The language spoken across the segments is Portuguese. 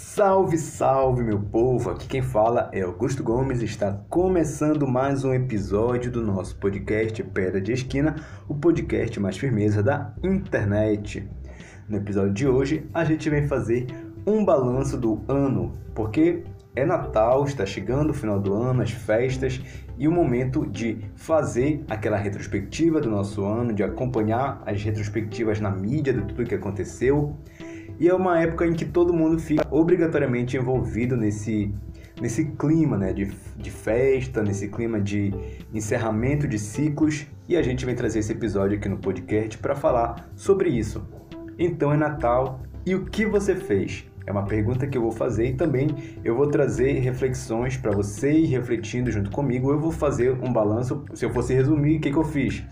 Salve, salve, meu povo! Aqui quem fala é Augusto Gomes. Está começando mais um episódio do nosso podcast Pedra de Esquina, o podcast mais firmeza da internet. No episódio de hoje, a gente vem fazer um balanço do ano, porque é Natal, está chegando o final do ano, as festas e o momento de fazer aquela retrospectiva do nosso ano, de acompanhar as retrospectivas na mídia de tudo que aconteceu. E é uma época em que todo mundo fica obrigatoriamente envolvido nesse, nesse clima né, de, de festa, nesse clima de encerramento de ciclos. E a gente vem trazer esse episódio aqui no podcast para falar sobre isso. Então é Natal e o que você fez? É uma pergunta que eu vou fazer e também eu vou trazer reflexões para você ir refletindo junto comigo. Eu vou fazer um balanço. Se eu fosse resumir, o que, que eu fiz?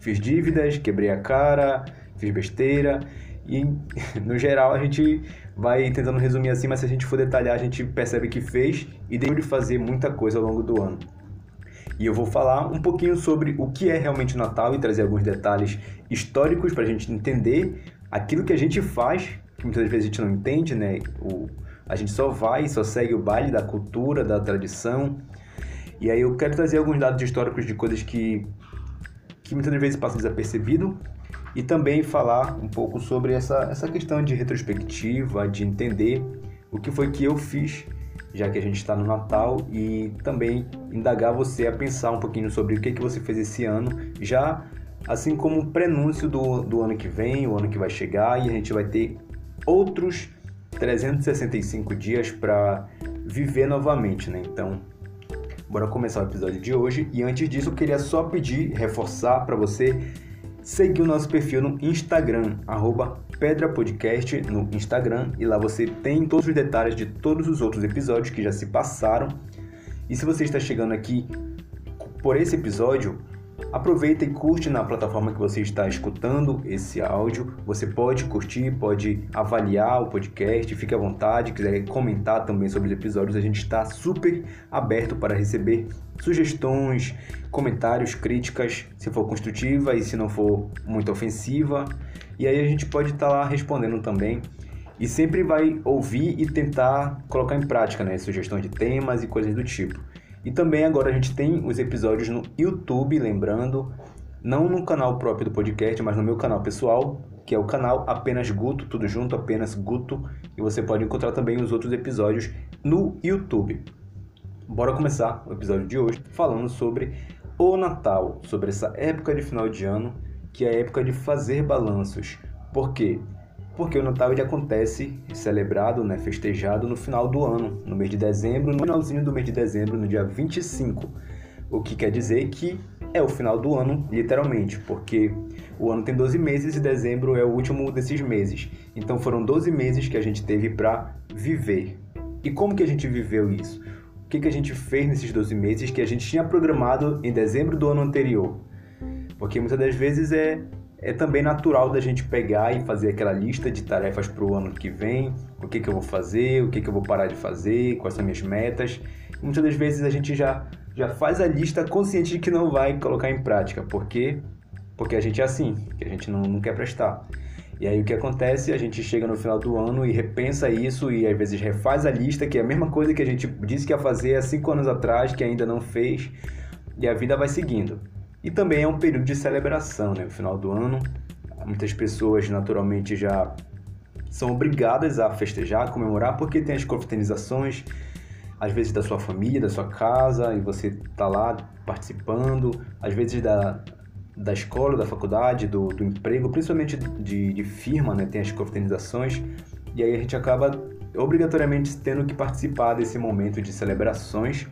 Fiz dívidas, quebrei a cara, fiz besteira e no geral a gente vai tentando resumir assim, mas se a gente for detalhar, a gente percebe que fez e deixou de fazer muita coisa ao longo do ano. E eu vou falar um pouquinho sobre o que é realmente o Natal e trazer alguns detalhes históricos para a gente entender aquilo que a gente faz, que muitas vezes a gente não entende, né? O, a gente só vai, só segue o baile da cultura, da tradição. E aí eu quero trazer alguns dados históricos de coisas que, que muitas vezes passam desapercebido e também falar um pouco sobre essa, essa questão de retrospectiva, de entender o que foi que eu fiz, já que a gente está no Natal, e também indagar você a pensar um pouquinho sobre o que, que você fez esse ano, já assim como um prenúncio do, do ano que vem, o ano que vai chegar, e a gente vai ter outros 365 dias para viver novamente, né? Então, bora começar o episódio de hoje. E antes disso, eu queria só pedir, reforçar para você seguir o nosso perfil no Instagram, arroba Pedra Podcast no Instagram, e lá você tem todos os detalhes de todos os outros episódios que já se passaram. E se você está chegando aqui por esse episódio, Aproveita e curte na plataforma que você está escutando esse áudio. Você pode curtir, pode avaliar o podcast, fique à vontade, quiser comentar também sobre os episódios, a gente está super aberto para receber sugestões, comentários, críticas, se for construtiva e se não for muito ofensiva. E aí a gente pode estar lá respondendo também. E sempre vai ouvir e tentar colocar em prática, né? Sugestões de temas e coisas do tipo. E também agora a gente tem os episódios no YouTube, lembrando, não no canal próprio do podcast, mas no meu canal pessoal, que é o canal Apenas Guto, tudo junto, apenas Guto, e você pode encontrar também os outros episódios no YouTube. Bora começar o episódio de hoje falando sobre o Natal, sobre essa época de final de ano, que é a época de fazer balanços. Por quê? porque o Natal ele acontece celebrado, né, festejado no final do ano, no mês de dezembro, no finalzinho do mês de dezembro, no dia 25. O que quer dizer que é o final do ano, literalmente, porque o ano tem 12 meses e dezembro é o último desses meses. Então foram 12 meses que a gente teve para viver. E como que a gente viveu isso? Que, que a gente fez nesses 12 meses que a gente tinha programado em dezembro do ano anterior? Porque muitas das vezes é é também natural da gente pegar e fazer aquela lista de tarefas para o ano que vem, o que, que eu vou fazer, o que, que eu vou parar de fazer, quais são minhas metas. E muitas das vezes a gente já, já faz a lista consciente de que não vai colocar em prática, porque porque a gente é assim, que a gente não, não quer prestar. E aí o que acontece? A gente chega no final do ano e repensa isso e às vezes refaz a lista, que é a mesma coisa que a gente disse que ia fazer há cinco anos atrás, que ainda não fez, e a vida vai seguindo. E também é um período de celebração, né? No final do ano, muitas pessoas naturalmente já são obrigadas a festejar, a comemorar, porque tem as confraternizações, às vezes da sua família, da sua casa, e você está lá participando, às vezes da, da escola, da faculdade, do, do emprego, principalmente de, de firma, né? Tem as confraternizações, e aí a gente acaba obrigatoriamente tendo que participar desse momento de celebrações.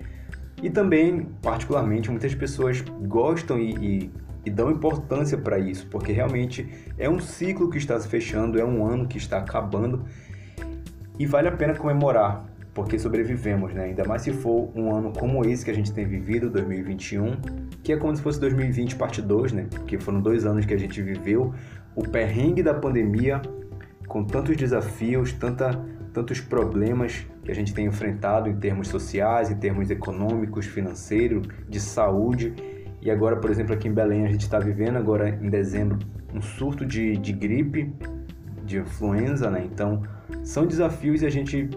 E também, particularmente, muitas pessoas gostam e, e, e dão importância para isso, porque realmente é um ciclo que está se fechando, é um ano que está acabando. E vale a pena comemorar, porque sobrevivemos, né? Ainda mais se for um ano como esse que a gente tem vivido, 2021, que é como se fosse 2020 parte 2, né? Porque foram dois anos que a gente viveu o perrengue da pandemia com tantos desafios, tanta tantos problemas que a gente tem enfrentado em termos sociais, em termos econômicos, financeiros, de saúde. E agora, por exemplo, aqui em Belém, a gente está vivendo agora em dezembro um surto de, de gripe, de influenza, né? Então, são desafios e a gente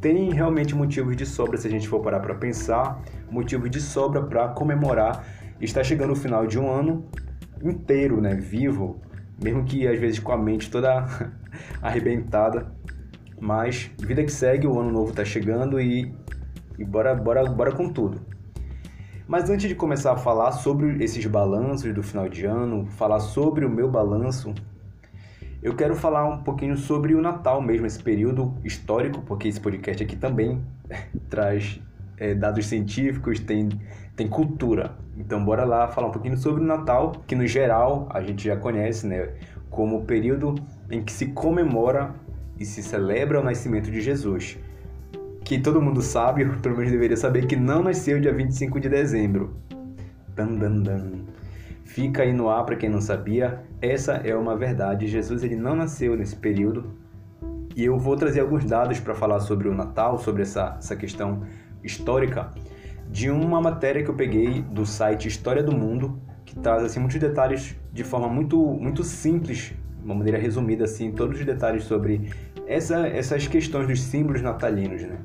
tem realmente motivos de sobra se a gente for parar para pensar, motivos de sobra para comemorar. Está chegando o final de um ano inteiro, né, vivo, mesmo que às vezes com a mente toda arrebentada, mas vida que segue, o ano novo está chegando e, e bora, bora, bora com tudo. Mas antes de começar a falar sobre esses balanços do final de ano, falar sobre o meu balanço, eu quero falar um pouquinho sobre o Natal mesmo, esse período histórico, porque esse podcast aqui também traz é, dados científicos, tem, tem cultura. Então bora lá falar um pouquinho sobre o Natal, que no geral a gente já conhece, né, como o período em que se comemora e se celebra o nascimento de Jesus que todo mundo sabe, pelo menos deveria saber, que não nasceu dia 25 de dezembro. Dan, dan, dan. Fica aí no ar para quem não sabia, essa é uma verdade. Jesus ele não nasceu nesse período. E eu vou trazer alguns dados para falar sobre o Natal, sobre essa, essa questão histórica, de uma matéria que eu peguei do site História do Mundo, que traz assim, muitos detalhes de forma muito, muito simples, uma maneira resumida, assim, todos os detalhes sobre essa, essas questões dos símbolos natalinos, né?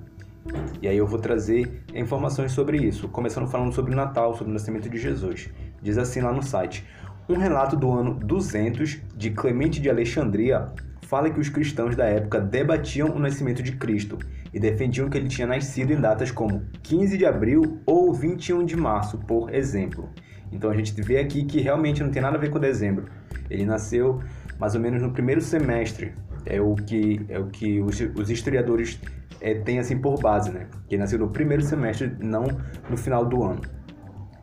E aí eu vou trazer informações sobre isso, começando falando sobre o Natal, sobre o nascimento de Jesus. Diz assim lá no site: Um relato do ano 200 de Clemente de Alexandria fala que os cristãos da época debatiam o nascimento de Cristo e defendiam que ele tinha nascido em datas como 15 de abril ou 21 de março, por exemplo. Então a gente vê aqui que realmente não tem nada a ver com dezembro. Ele nasceu mais ou menos no primeiro semestre. É o que, é o que os, os historiadores é, tem assim por base, né? Que nasceu no primeiro semestre, não no final do ano.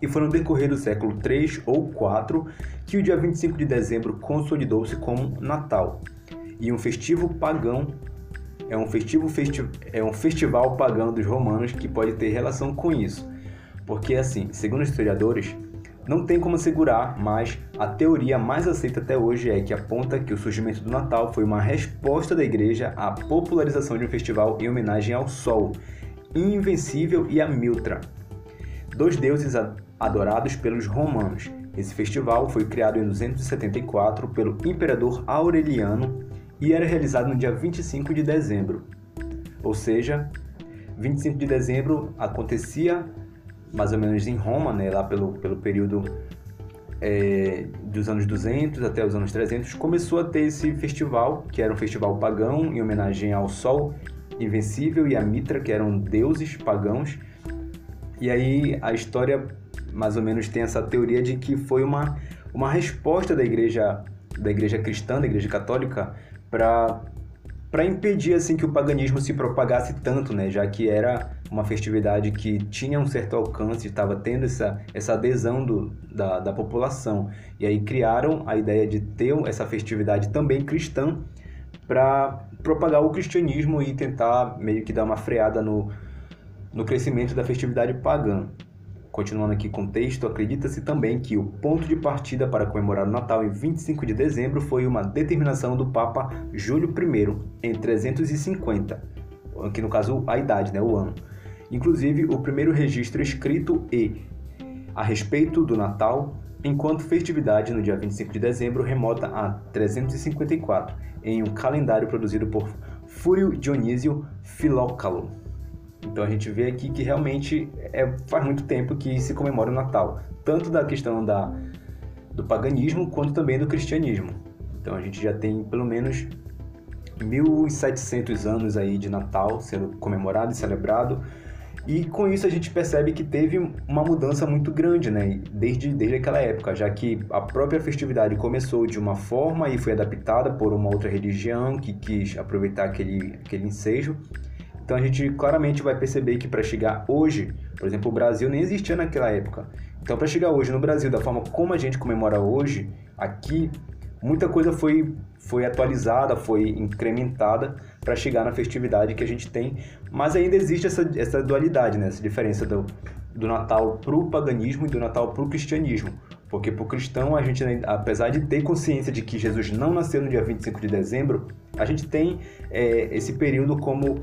E foi no decorrer do século 3 ou 4 que o dia 25 de dezembro consolidou-se como Natal. E um festivo pagão é um, festivo festi é um festival pagão dos romanos que pode ter relação com isso. Porque assim, segundo historiadores, não tem como assegurar, mas a teoria mais aceita até hoje é que aponta que o surgimento do Natal foi uma resposta da igreja à popularização de um festival em homenagem ao Sol, Invencível e a Miltra, dois deuses adorados pelos romanos. Esse festival foi criado em 274 pelo imperador Aureliano e era realizado no dia 25 de dezembro. Ou seja, 25 de dezembro acontecia mais ou menos em Roma, né, lá pelo, pelo período é, dos anos 200 até os anos 300, começou a ter esse festival, que era um festival pagão em homenagem ao Sol Invencível e a Mitra, que eram deuses pagãos. E aí a história mais ou menos tem essa teoria de que foi uma, uma resposta da igreja da igreja cristã, da igreja católica, para para impedir assim que o paganismo se propagasse tanto, né? Já que era uma festividade que tinha um certo alcance, estava tendo essa, essa adesão do, da, da população. E aí criaram a ideia de ter essa festividade também cristã para propagar o cristianismo e tentar meio que dar uma freada no, no crescimento da festividade pagã. Continuando aqui com o texto, acredita-se também que o ponto de partida para comemorar o Natal em 25 de dezembro foi uma determinação do Papa Júlio I em 350, aqui no caso a idade, né, o ano. Inclusive, o primeiro registro escrito e a respeito do Natal, enquanto festividade no dia 25 de dezembro remota a 354, em um calendário produzido por Fúrio Dionísio Filócalo. Então a gente vê aqui que realmente é, faz muito tempo que se comemora o Natal, tanto da questão da, do paganismo quanto também do cristianismo. Então a gente já tem pelo menos 1700 anos aí de Natal sendo comemorado e celebrado. E com isso a gente percebe que teve uma mudança muito grande, né? Desde, desde aquela época, já que a própria festividade começou de uma forma e foi adaptada por uma outra religião que quis aproveitar aquele, aquele ensejo então a gente claramente vai perceber que para chegar hoje, por exemplo, o Brasil nem existia naquela época. Então para chegar hoje no Brasil da forma como a gente comemora hoje, aqui muita coisa foi foi atualizada, foi incrementada para chegar na festividade que a gente tem, mas ainda existe essa, essa dualidade, né? essa diferença do, do Natal para o paganismo e do Natal para o cristianismo. Porque para o cristão, a gente, apesar de ter consciência de que Jesus não nasceu no dia 25 de dezembro, a gente tem é, esse período como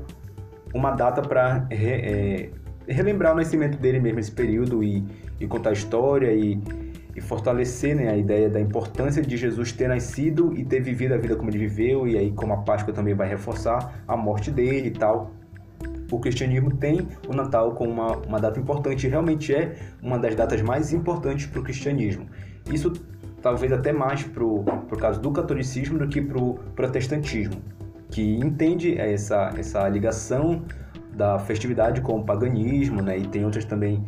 uma data para re, é, relembrar o nascimento dele mesmo, esse período, e, e contar a história e, e fortalecer né, a ideia da importância de Jesus ter nascido e ter vivido a vida como ele viveu, e aí como a Páscoa também vai reforçar a morte dele e tal. o cristianismo tem o Natal como uma, uma data importante, realmente é uma das datas mais importantes para o cristianismo. Isso talvez até mais pro, por causa do catolicismo do que pro protestantismo, que entende essa, essa ligação da festividade com o paganismo, né? E tem outras também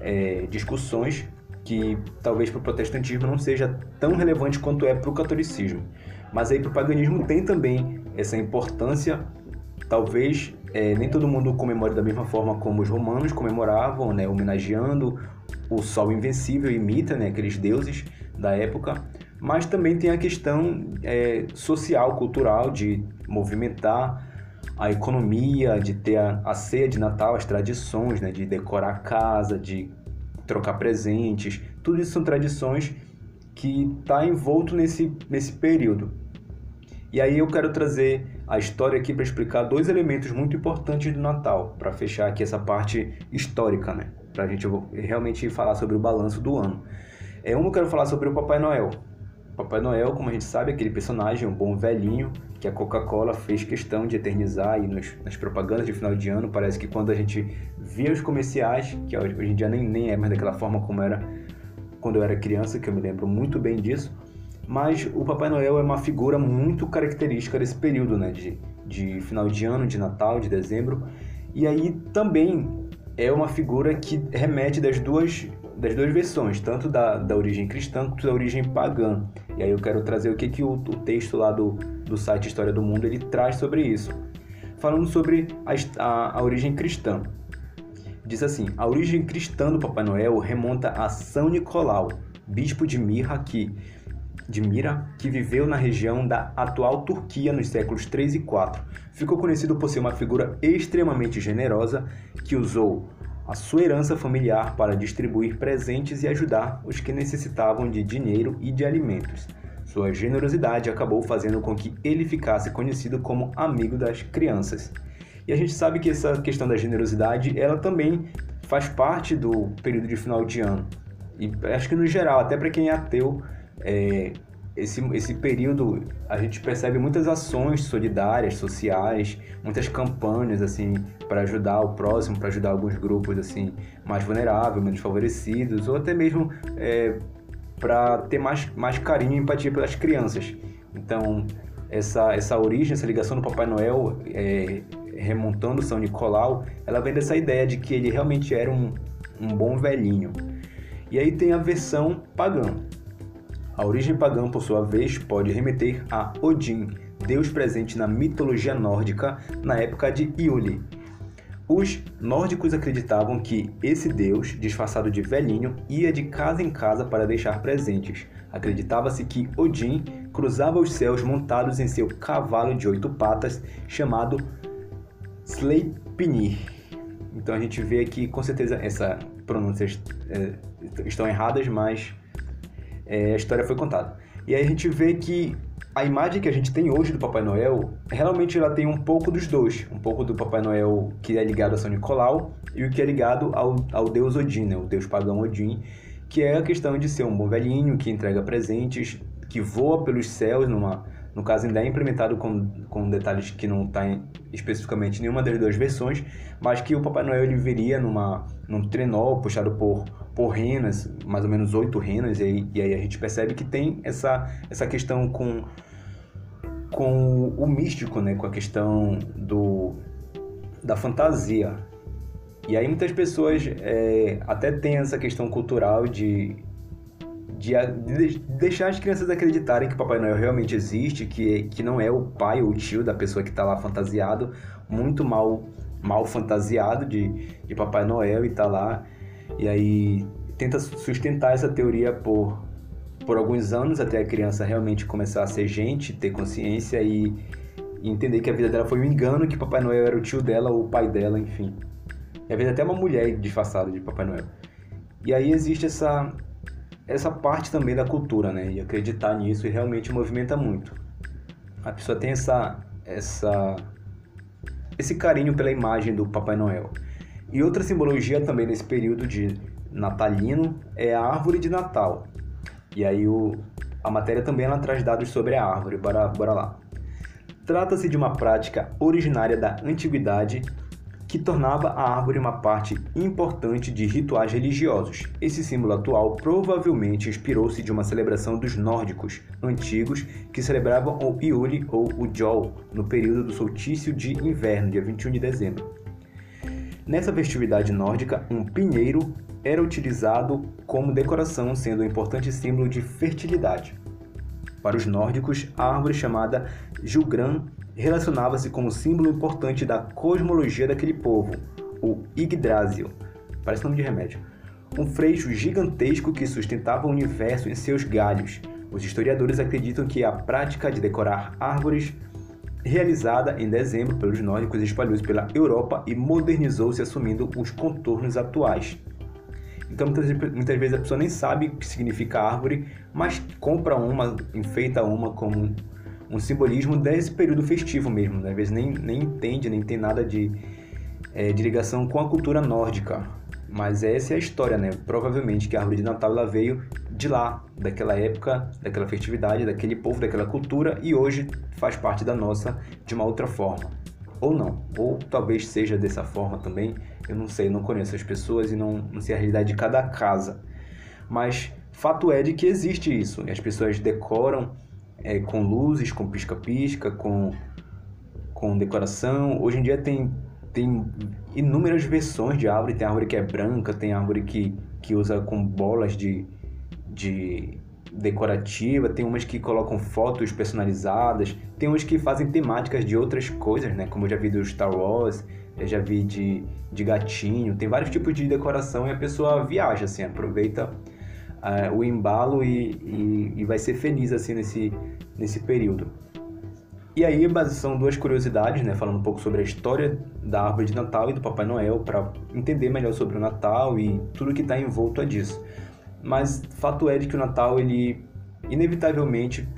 é, discussões que talvez para o protestantismo não seja tão relevante quanto é para o catolicismo. Mas aí para o paganismo tem também essa importância, talvez é, nem todo mundo comemore da mesma forma como os romanos comemoravam, né, homenageando o sol invencível, imita né, aqueles deuses da época, mas também tem a questão é, social, cultural, de movimentar a economia, de ter a, a ceia de Natal, as tradições, né, de decorar a casa, de trocar presentes, tudo isso são tradições que está envolto nesse, nesse período. E aí eu quero trazer a história aqui para explicar dois elementos muito importantes do Natal, para fechar aqui essa parte histórica, né? Para a gente realmente falar sobre o balanço do ano. É, um eu quero falar sobre o Papai Noel. Papai Noel, como a gente sabe, é aquele personagem, um bom velhinho, que a Coca-Cola fez questão de eternizar aí nos, nas propagandas de final de ano. Parece que quando a gente via os comerciais, que hoje em dia nem, nem é mais daquela forma como era quando eu era criança, que eu me lembro muito bem disso, mas o Papai Noel é uma figura muito característica desse período, né, de, de final de ano, de Natal, de dezembro, e aí também é uma figura que remete das duas das duas versões, tanto da, da origem cristã quanto da origem pagã. E aí eu quero trazer o que, que o, o texto lá do, do site História do Mundo ele traz sobre isso. Falando sobre a, a, a origem cristã. Diz assim: a origem cristã do Papai Noel remonta a São Nicolau, bispo de Mirra, que, de Mira, que viveu na região da atual Turquia nos séculos 3 e 4. Ficou conhecido por ser uma figura extremamente generosa que usou a sua herança familiar para distribuir presentes e ajudar os que necessitavam de dinheiro e de alimentos. Sua generosidade acabou fazendo com que ele ficasse conhecido como amigo das crianças. E a gente sabe que essa questão da generosidade, ela também faz parte do período de final de ano. E acho que no geral, até para quem é ateu, é, esse, esse período a gente percebe muitas ações solidárias, sociais, muitas campanhas assim para ajudar o próximo, para ajudar alguns grupos assim mais vulneráveis, menos favorecidos, ou até mesmo é, para ter mais, mais carinho e empatia pelas crianças. Então essa, essa origem, essa ligação do Papai Noel, é, remontando São Nicolau, ela vem dessa ideia de que ele realmente era um, um bom velhinho. E aí tem a versão pagã, a origem pagã, por sua vez, pode remeter a Odin, deus presente na mitologia nórdica na época de Iuli. Os nórdicos acreditavam que esse deus, disfarçado de velhinho, ia de casa em casa para deixar presentes. Acreditava-se que Odin cruzava os céus montados em seu cavalo de oito patas, chamado Sleipnir. Então a gente vê aqui, com certeza, essas pronúncias é, estão erradas, mas é, a história foi contada. E aí a gente vê que a imagem que a gente tem hoje do Papai Noel, realmente ela tem um pouco dos dois. Um pouco do Papai Noel que é ligado a São Nicolau e o que é ligado ao, ao deus Odin, né? o deus pagão Odin, que é a questão de ser um bom velhinho que entrega presentes, que voa pelos céus numa no caso, ainda é implementado com, com detalhes que não está especificamente nenhuma das duas versões, mas que o Papai Noel ele viria numa, num trenó puxado por, por renas, mais ou menos oito renas, e e aí a gente percebe que tem essa, essa questão com, com o místico, né? com a questão do, da fantasia. E aí muitas pessoas é, até têm essa questão cultural de de, de, deixar as crianças acreditarem que o Papai Noel realmente existe, que, que não é o pai ou o tio da pessoa que está lá fantasiado, muito mal, mal fantasiado de, de Papai Noel e está lá. E aí tenta sustentar essa teoria por, por alguns anos até a criança realmente começar a ser gente, ter consciência e, e entender que a vida dela foi um engano, que Papai Noel era o tio dela ou o pai dela, enfim. E às vezes até uma mulher disfarçada de Papai Noel. E aí existe essa, essa parte também da cultura, né? E acreditar nisso e realmente movimenta muito. A pessoa tem essa, essa, esse carinho pela imagem do Papai Noel. E outra simbologia também nesse período de natalino é a árvore de Natal. E aí o, a matéria também ela traz dados sobre a árvore. Bora, bora lá. Trata-se de uma prática originária da antiguidade que tornava a árvore uma parte importante de rituais religiosos. Esse símbolo atual provavelmente inspirou-se de uma celebração dos nórdicos antigos que celebravam o Iuli ou o Jol no período do solstício de inverno, dia 21 de dezembro. Nessa festividade nórdica, um pinheiro era utilizado como decoração, sendo um importante símbolo de fertilidade. Para os nórdicos, a árvore chamada Julgran relacionava-se com um símbolo importante da cosmologia daquele povo, o Yggdrasil. Parece nome de remédio. Um freixo gigantesco que sustentava o universo em seus galhos. Os historiadores acreditam que a prática de decorar árvores realizada em dezembro pelos nórdicos espalhou-se pela Europa e modernizou-se assumindo os contornos atuais. Então muitas, muitas vezes a pessoa nem sabe o que significa árvore, mas compra uma, enfeita uma como um simbolismo desse período festivo mesmo. Né? Às vezes nem, nem entende, nem tem nada de, é, de ligação com a cultura nórdica. Mas essa é a história, né? Provavelmente que a árvore de Natal ela veio de lá, daquela época, daquela festividade, daquele povo, daquela cultura e hoje faz parte da nossa de uma outra forma. Ou não, ou talvez seja dessa forma também, eu não sei, não conheço as pessoas e não, não sei a realidade de cada casa. Mas fato é de que existe isso, e as pessoas decoram é, com luzes, com pisca-pisca, com, com decoração. Hoje em dia tem, tem inúmeras versões de árvore. Tem árvore que é branca, tem árvore que, que usa com bolas de, de decorativa, tem umas que colocam fotos personalizadas, tem umas que fazem temáticas de outras coisas, né? Como eu já vi do Star Wars, eu já vi de, de gatinho, tem vários tipos de decoração e a pessoa viaja, assim, aproveita uh, o embalo e, e, e, vai ser feliz assim nesse, nesse período. E aí são duas curiosidades, né, falando um pouco sobre a história da árvore de Natal e do Papai Noel para entender melhor sobre o Natal e tudo que está envolto a disso. Mas fato é de que o Natal ele inevitavelmente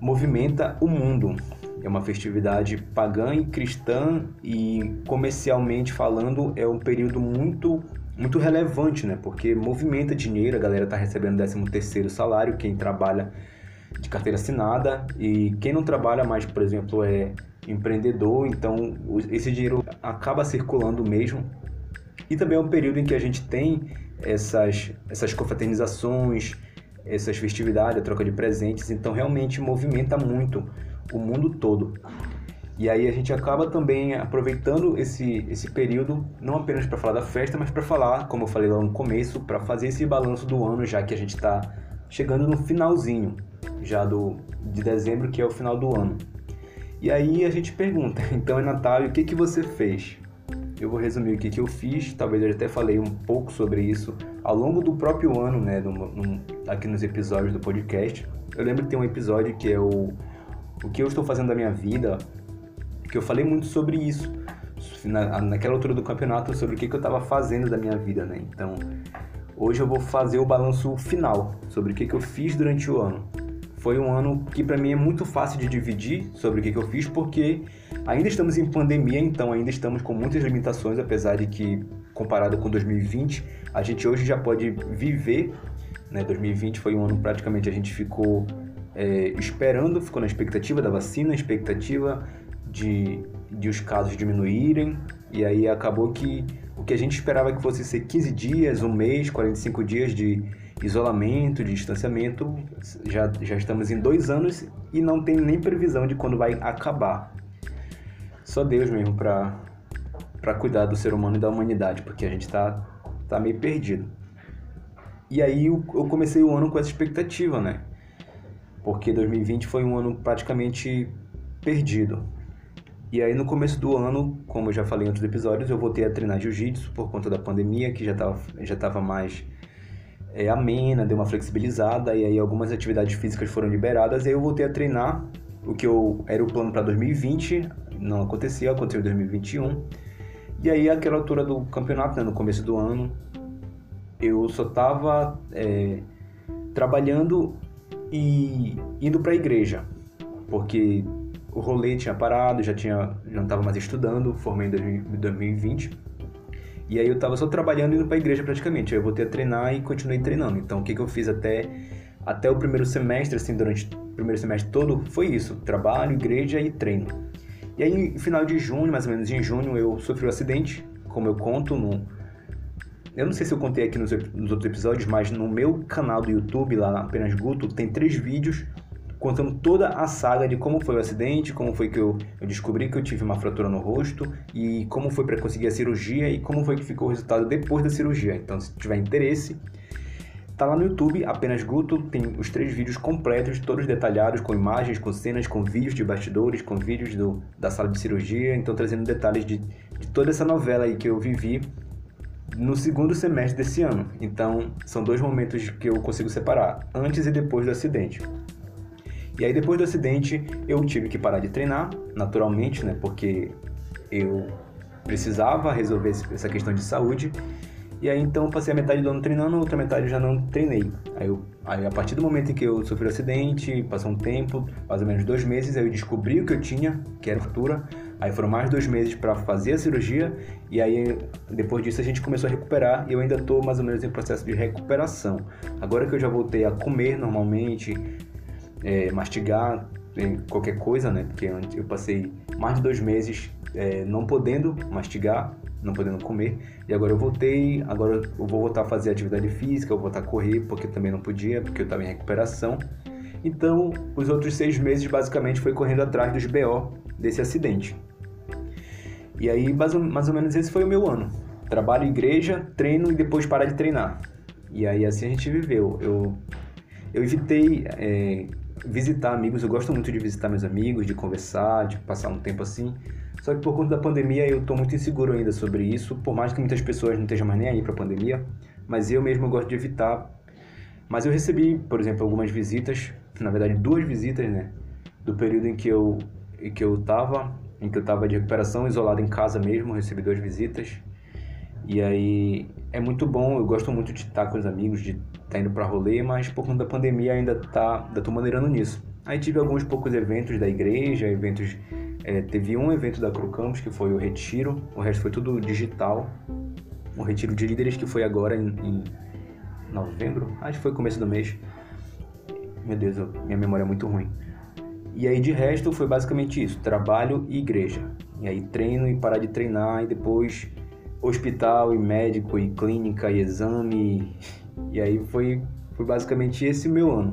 movimenta o mundo. É uma festividade pagã e cristã e comercialmente falando é um período muito muito relevante, né? Porque movimenta dinheiro, a galera tá recebendo 13 terceiro salário, quem trabalha de carteira assinada e quem não trabalha mais, por exemplo, é empreendedor, então esse dinheiro acaba circulando mesmo. E também é um período em que a gente tem essas, essas confraternizações, essas festividades, a troca de presentes, então realmente movimenta muito o mundo todo. E aí a gente acaba também aproveitando esse, esse período, não apenas para falar da festa, mas para falar, como eu falei lá no começo, para fazer esse balanço do ano, já que a gente está chegando no finalzinho já do, de dezembro, que é o final do ano. E aí a gente pergunta, então é Natal, o que, que você fez? Eu vou resumir o que, que eu fiz, talvez eu até falei um pouco sobre isso ao longo do próprio ano, né, no, no, aqui nos episódios do podcast. Eu lembro que tem um episódio que é o O que eu estou fazendo da minha vida, porque eu falei muito sobre isso na, naquela altura do campeonato, sobre o que, que eu estava fazendo da minha vida, né? Então, hoje eu vou fazer o balanço final sobre o que, que eu fiz durante o ano. Foi um ano que para mim é muito fácil de dividir sobre o que, que eu fiz, porque ainda estamos em pandemia, então ainda estamos com muitas limitações, apesar de que, comparado com 2020, a gente hoje já pode viver. Né? 2020 foi um ano praticamente a gente ficou é, esperando, ficou na expectativa da vacina, expectativa de, de os casos diminuírem, e aí acabou que o que a gente esperava que fosse ser 15 dias, um mês, 45 dias de isolamento, de distanciamento, já, já estamos em dois anos e não tem nem previsão de quando vai acabar. Só Deus mesmo para cuidar do ser humano e da humanidade, porque a gente está tá meio perdido. E aí eu, eu comecei o ano com essa expectativa, né? Porque 2020 foi um ano praticamente perdido. E aí no começo do ano, como eu já falei em outros episódios, eu voltei a treinar jiu-jitsu por conta da pandemia, que já estava já tava mais é, amena, deu uma flexibilizada, e aí algumas atividades físicas foram liberadas, e aí eu voltei a treinar, o que eu era o plano para 2020, não aconteceu, aconteceu em 2021. E aí aquela altura do campeonato, né, no começo do ano, eu só estava é, trabalhando e indo para a igreja, porque o rolê tinha parado, já tinha não estava mais estudando, formei em 2020. E aí eu estava só trabalhando indo para a igreja praticamente. Aí eu voltei a treinar e continuei treinando. Então o que, que eu fiz até até o primeiro semestre, assim, durante o primeiro semestre todo, foi isso: trabalho, igreja e treino. E aí, no final de junho, mais ou menos em junho, eu sofri um acidente, como eu conto no. Eu não sei se eu contei aqui nos, nos outros episódios, mas no meu canal do YouTube, lá apenas Guto, tem três vídeos contando toda a saga de como foi o acidente, como foi que eu, eu descobri que eu tive uma fratura no rosto e como foi para conseguir a cirurgia e como foi que ficou o resultado depois da cirurgia. Então, se tiver interesse, tá lá no YouTube, apenas Guto, tem os três vídeos completos, todos detalhados, com imagens, com cenas, com vídeos de bastidores, com vídeos do, da sala de cirurgia, então trazendo detalhes de, de toda essa novela aí que eu vivi no segundo semestre desse ano. Então, são dois momentos que eu consigo separar, antes e depois do acidente. E aí depois do acidente eu tive que parar de treinar, naturalmente, né? Porque eu precisava resolver essa questão de saúde. E aí então passei a metade do ano treinando, a outra metade eu já não treinei. Aí, eu, aí a partir do momento em que eu sofri o acidente, passou um tempo, mais ou menos dois meses, aí eu descobri o que eu tinha, que era fratura. Aí foram mais dois meses para fazer a cirurgia e aí depois disso a gente começou a recuperar e eu ainda estou mais ou menos em processo de recuperação. Agora que eu já voltei a comer normalmente, é, mastigar qualquer coisa, né? Porque eu passei mais de dois meses é, não podendo mastigar, não podendo comer. E agora eu voltei, agora eu vou voltar a fazer atividade física, eu vou voltar a correr, porque também não podia, porque eu estava em recuperação. Então, os outros seis meses basicamente foi correndo atrás dos BO desse acidente. E aí, mais ou, mais ou menos esse foi o meu ano. Trabalho, igreja, treino e depois parar de treinar. E aí assim a gente viveu. Eu, eu evitei é, visitar amigos, eu gosto muito de visitar meus amigos, de conversar, de passar um tempo assim. Só que por conta da pandemia eu estou muito inseguro ainda sobre isso, por mais que muitas pessoas não estejam mais nem aí para a pandemia, mas eu mesmo gosto de evitar. Mas eu recebi, por exemplo, algumas visitas, na verdade duas visitas, né, do período em que eu em que eu estava, em que eu estava de recuperação, isolado em casa mesmo, recebi duas visitas. E aí é muito bom, eu gosto muito de estar com os amigos, de estar indo para rolê, mas por conta da pandemia ainda tá, ainda tô maneirando nisso. Aí tive alguns poucos eventos da igreja, eventos é, teve um evento da Cru Campus que foi o retiro, o resto foi tudo digital. O retiro de líderes que foi agora em, em novembro, acho que foi começo do mês. Meu Deus, minha memória é muito ruim. E aí de resto foi basicamente isso, trabalho e igreja. E aí treino e parar de treinar e depois hospital e médico e clínica e exame. E aí foi, foi basicamente esse o meu ano.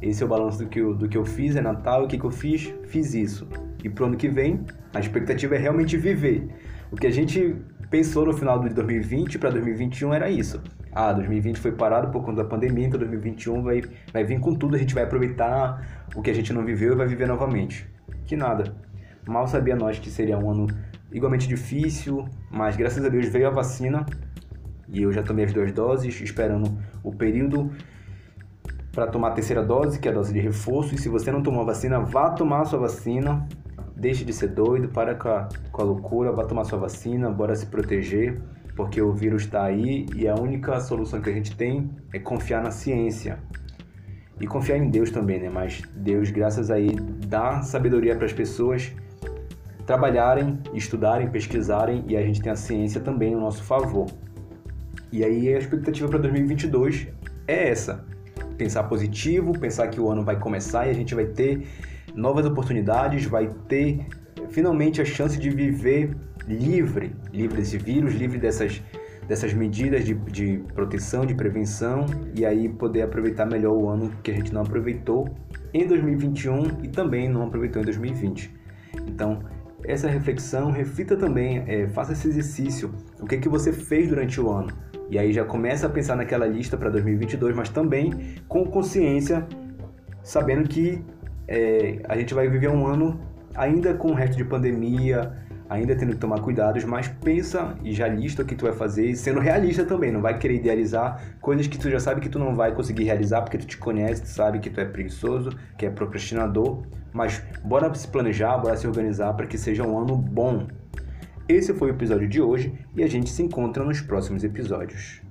Esse é o balanço do que eu, do que eu fiz, é Natal, o que, que eu fiz? Fiz isso. E pro ano que vem, a expectativa é realmente viver. O que a gente pensou no final de 2020 para 2021 era isso. Ah, 2020 foi parado por conta da pandemia, então 2021 vai, vai vir com tudo, a gente vai aproveitar o que a gente não viveu e vai viver novamente. Que nada. Mal sabia nós que seria um ano igualmente difícil, mas graças a Deus veio a vacina e eu já tomei as duas doses, esperando o período para tomar a terceira dose, que é a dose de reforço. E se você não tomou a vacina, vá tomar a sua vacina. Deixe de ser doido, para com a, com a loucura, vá tomar sua vacina, bora se proteger, porque o vírus está aí e a única solução que a gente tem é confiar na ciência. E confiar em Deus também, né? Mas Deus, graças a Ele, dá sabedoria para as pessoas trabalharem, estudarem, pesquisarem e a gente tem a ciência também no nosso favor. E aí a expectativa para 2022 é essa: pensar positivo, pensar que o ano vai começar e a gente vai ter novas oportunidades, vai ter finalmente a chance de viver livre, livre desse vírus, livre dessas, dessas medidas de, de proteção, de prevenção e aí poder aproveitar melhor o ano que a gente não aproveitou em 2021 e também não aproveitou em 2020. Então, essa reflexão, reflita também, é, faça esse exercício. O que, que você fez durante o ano? E aí já começa a pensar naquela lista para 2022, mas também com consciência, sabendo que é, a gente vai viver um ano ainda com o resto de pandemia, ainda tendo que tomar cuidados, mas pensa e já lista o que tu vai fazer, sendo realista também, não vai querer idealizar coisas que tu já sabe que tu não vai conseguir realizar porque tu te conhece, tu sabe que tu é preguiçoso, que é procrastinador, mas bora se planejar, bora se organizar para que seja um ano bom. Esse foi o episódio de hoje e a gente se encontra nos próximos episódios.